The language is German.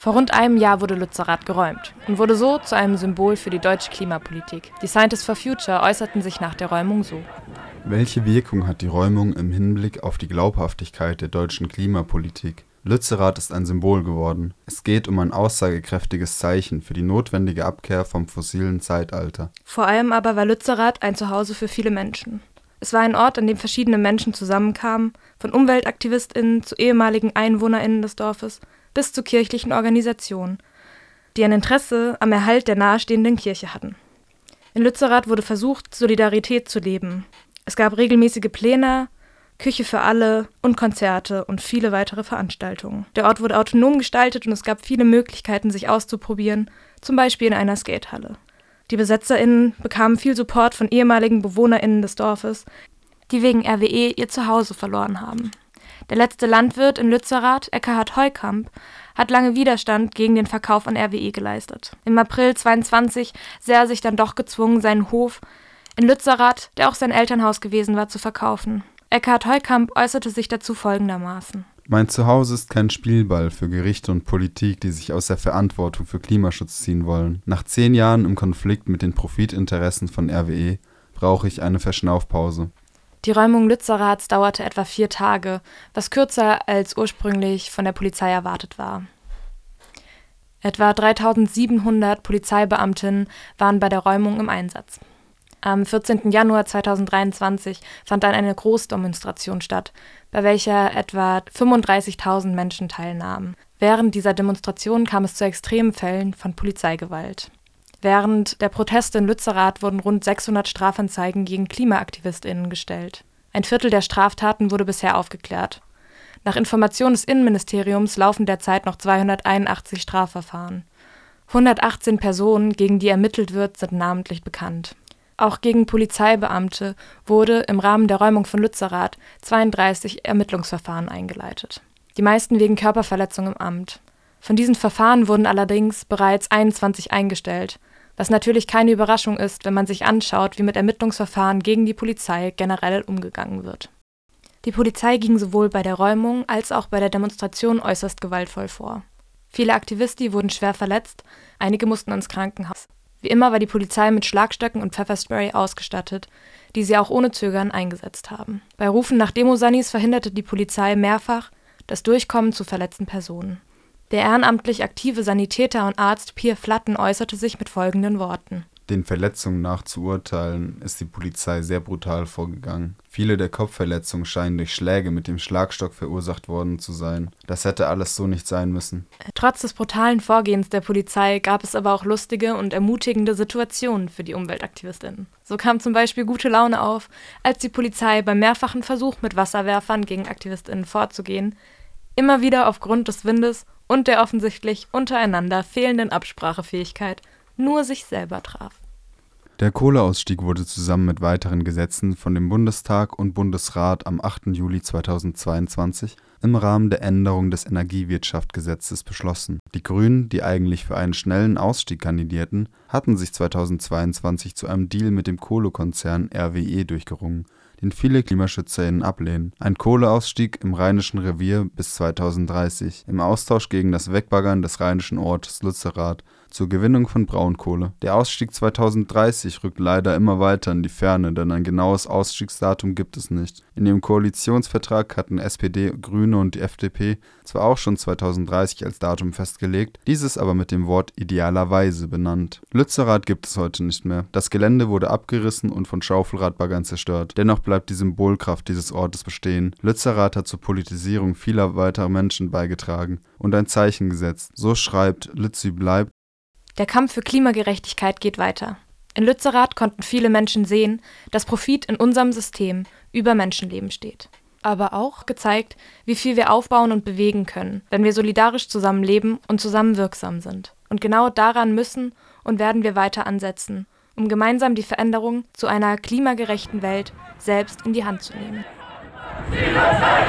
Vor rund einem Jahr wurde Lützerath geräumt und wurde so zu einem Symbol für die deutsche Klimapolitik. Die Scientists for Future äußerten sich nach der Räumung so. Welche Wirkung hat die Räumung im Hinblick auf die Glaubhaftigkeit der deutschen Klimapolitik? Lützerath ist ein Symbol geworden. Es geht um ein aussagekräftiges Zeichen für die notwendige Abkehr vom fossilen Zeitalter. Vor allem aber war Lützerath ein Zuhause für viele Menschen. Es war ein Ort, an dem verschiedene Menschen zusammenkamen, von UmweltaktivistInnen zu ehemaligen EinwohnerInnen des Dorfes bis zu kirchlichen Organisationen, die ein Interesse am Erhalt der nahestehenden Kirche hatten. In Lützerath wurde versucht, Solidarität zu leben. Es gab regelmäßige Pläne, Küche für alle und Konzerte und viele weitere Veranstaltungen. Der Ort wurde autonom gestaltet und es gab viele Möglichkeiten, sich auszuprobieren, zum Beispiel in einer Skatehalle. Die BesetzerInnen bekamen viel Support von ehemaligen BewohnerInnen des Dorfes, die wegen RWE ihr Zuhause verloren haben. Der letzte Landwirt in Lützerath, Eckhard Heukamp, hat lange Widerstand gegen den Verkauf an RWE geleistet. Im April 22 sah er sich dann doch gezwungen, seinen Hof in Lützerath, der auch sein Elternhaus gewesen war, zu verkaufen. Eckhard Heukamp äußerte sich dazu folgendermaßen. Mein Zuhause ist kein Spielball für Gerichte und Politik, die sich aus der Verantwortung für Klimaschutz ziehen wollen. Nach zehn Jahren im Konflikt mit den Profitinteressen von RWE brauche ich eine Verschnaufpause. Die Räumung Lützeraths dauerte etwa vier Tage, was kürzer als ursprünglich von der Polizei erwartet war. Etwa 3700 Polizeibeamtinnen waren bei der Räumung im Einsatz. Am 14. Januar 2023 fand dann eine Großdemonstration statt, bei welcher etwa 35.000 Menschen teilnahmen. Während dieser Demonstration kam es zu extremen Fällen von Polizeigewalt. Während der Proteste in Lützerath wurden rund 600 Strafanzeigen gegen KlimaaktivistInnen gestellt. Ein Viertel der Straftaten wurde bisher aufgeklärt. Nach Informationen des Innenministeriums laufen derzeit noch 281 Strafverfahren. 118 Personen, gegen die ermittelt wird, sind namentlich bekannt. Auch gegen Polizeibeamte wurde im Rahmen der Räumung von Lützerath 32 Ermittlungsverfahren eingeleitet, die meisten wegen Körperverletzung im Amt. Von diesen Verfahren wurden allerdings bereits 21 eingestellt, was natürlich keine Überraschung ist, wenn man sich anschaut, wie mit Ermittlungsverfahren gegen die Polizei generell umgegangen wird. Die Polizei ging sowohl bei der Räumung als auch bei der Demonstration äußerst gewaltvoll vor. Viele Aktivisti wurden schwer verletzt, einige mussten ins Krankenhaus. Wie immer war die Polizei mit Schlagstöcken und Pfefferspray ausgestattet, die sie auch ohne Zögern eingesetzt haben. Bei Rufen nach Demosanis verhinderte die Polizei mehrfach das Durchkommen zu verletzten Personen. Der ehrenamtlich aktive Sanitäter und Arzt Pierre Flatten äußerte sich mit folgenden Worten den Verletzungen nach zu urteilen, ist die Polizei sehr brutal vorgegangen. Viele der Kopfverletzungen scheinen durch Schläge mit dem Schlagstock verursacht worden zu sein. Das hätte alles so nicht sein müssen. Trotz des brutalen Vorgehens der Polizei gab es aber auch lustige und ermutigende Situationen für die Umweltaktivistinnen. So kam zum Beispiel gute Laune auf, als die Polizei beim mehrfachen Versuch mit Wasserwerfern gegen Aktivistinnen vorzugehen, immer wieder aufgrund des Windes und der offensichtlich untereinander fehlenden Absprachefähigkeit nur sich selber traf. Der Kohleausstieg wurde zusammen mit weiteren Gesetzen von dem Bundestag und Bundesrat am 8. Juli 2022 im Rahmen der Änderung des Energiewirtschaftsgesetzes beschlossen. Die Grünen, die eigentlich für einen schnellen Ausstieg kandidierten, hatten sich 2022 zu einem Deal mit dem Kohlekonzern RWE durchgerungen, den viele KlimaschützerInnen ablehnen. Ein Kohleausstieg im Rheinischen Revier bis 2030 im Austausch gegen das Wegbaggern des rheinischen Ortes Lützerath zur Gewinnung von Braunkohle. Der Ausstieg 2030 rückt leider immer weiter in die Ferne, denn ein genaues Ausstiegsdatum gibt es nicht. In dem Koalitionsvertrag hatten SPD, Grüne und die FDP zwar auch schon 2030 als Datum festgelegt, dieses aber mit dem Wort idealerweise benannt. Lützerath gibt es heute nicht mehr. Das Gelände wurde abgerissen und von Schaufelradbaggern zerstört. Dennoch bleibt die Symbolkraft dieses Ortes bestehen. Lützerath hat zur Politisierung vieler weiterer Menschen beigetragen und ein Zeichen gesetzt. So schreibt Lützi bleibt der Kampf für Klimagerechtigkeit geht weiter. In Lützerath konnten viele Menschen sehen, dass Profit in unserem System über Menschenleben steht. Aber auch gezeigt, wie viel wir aufbauen und bewegen können, wenn wir solidarisch zusammenleben und zusammen wirksam sind. Und genau daran müssen und werden wir weiter ansetzen, um gemeinsam die Veränderung zu einer klimagerechten Welt selbst in die Hand zu nehmen. Siedlungsleid!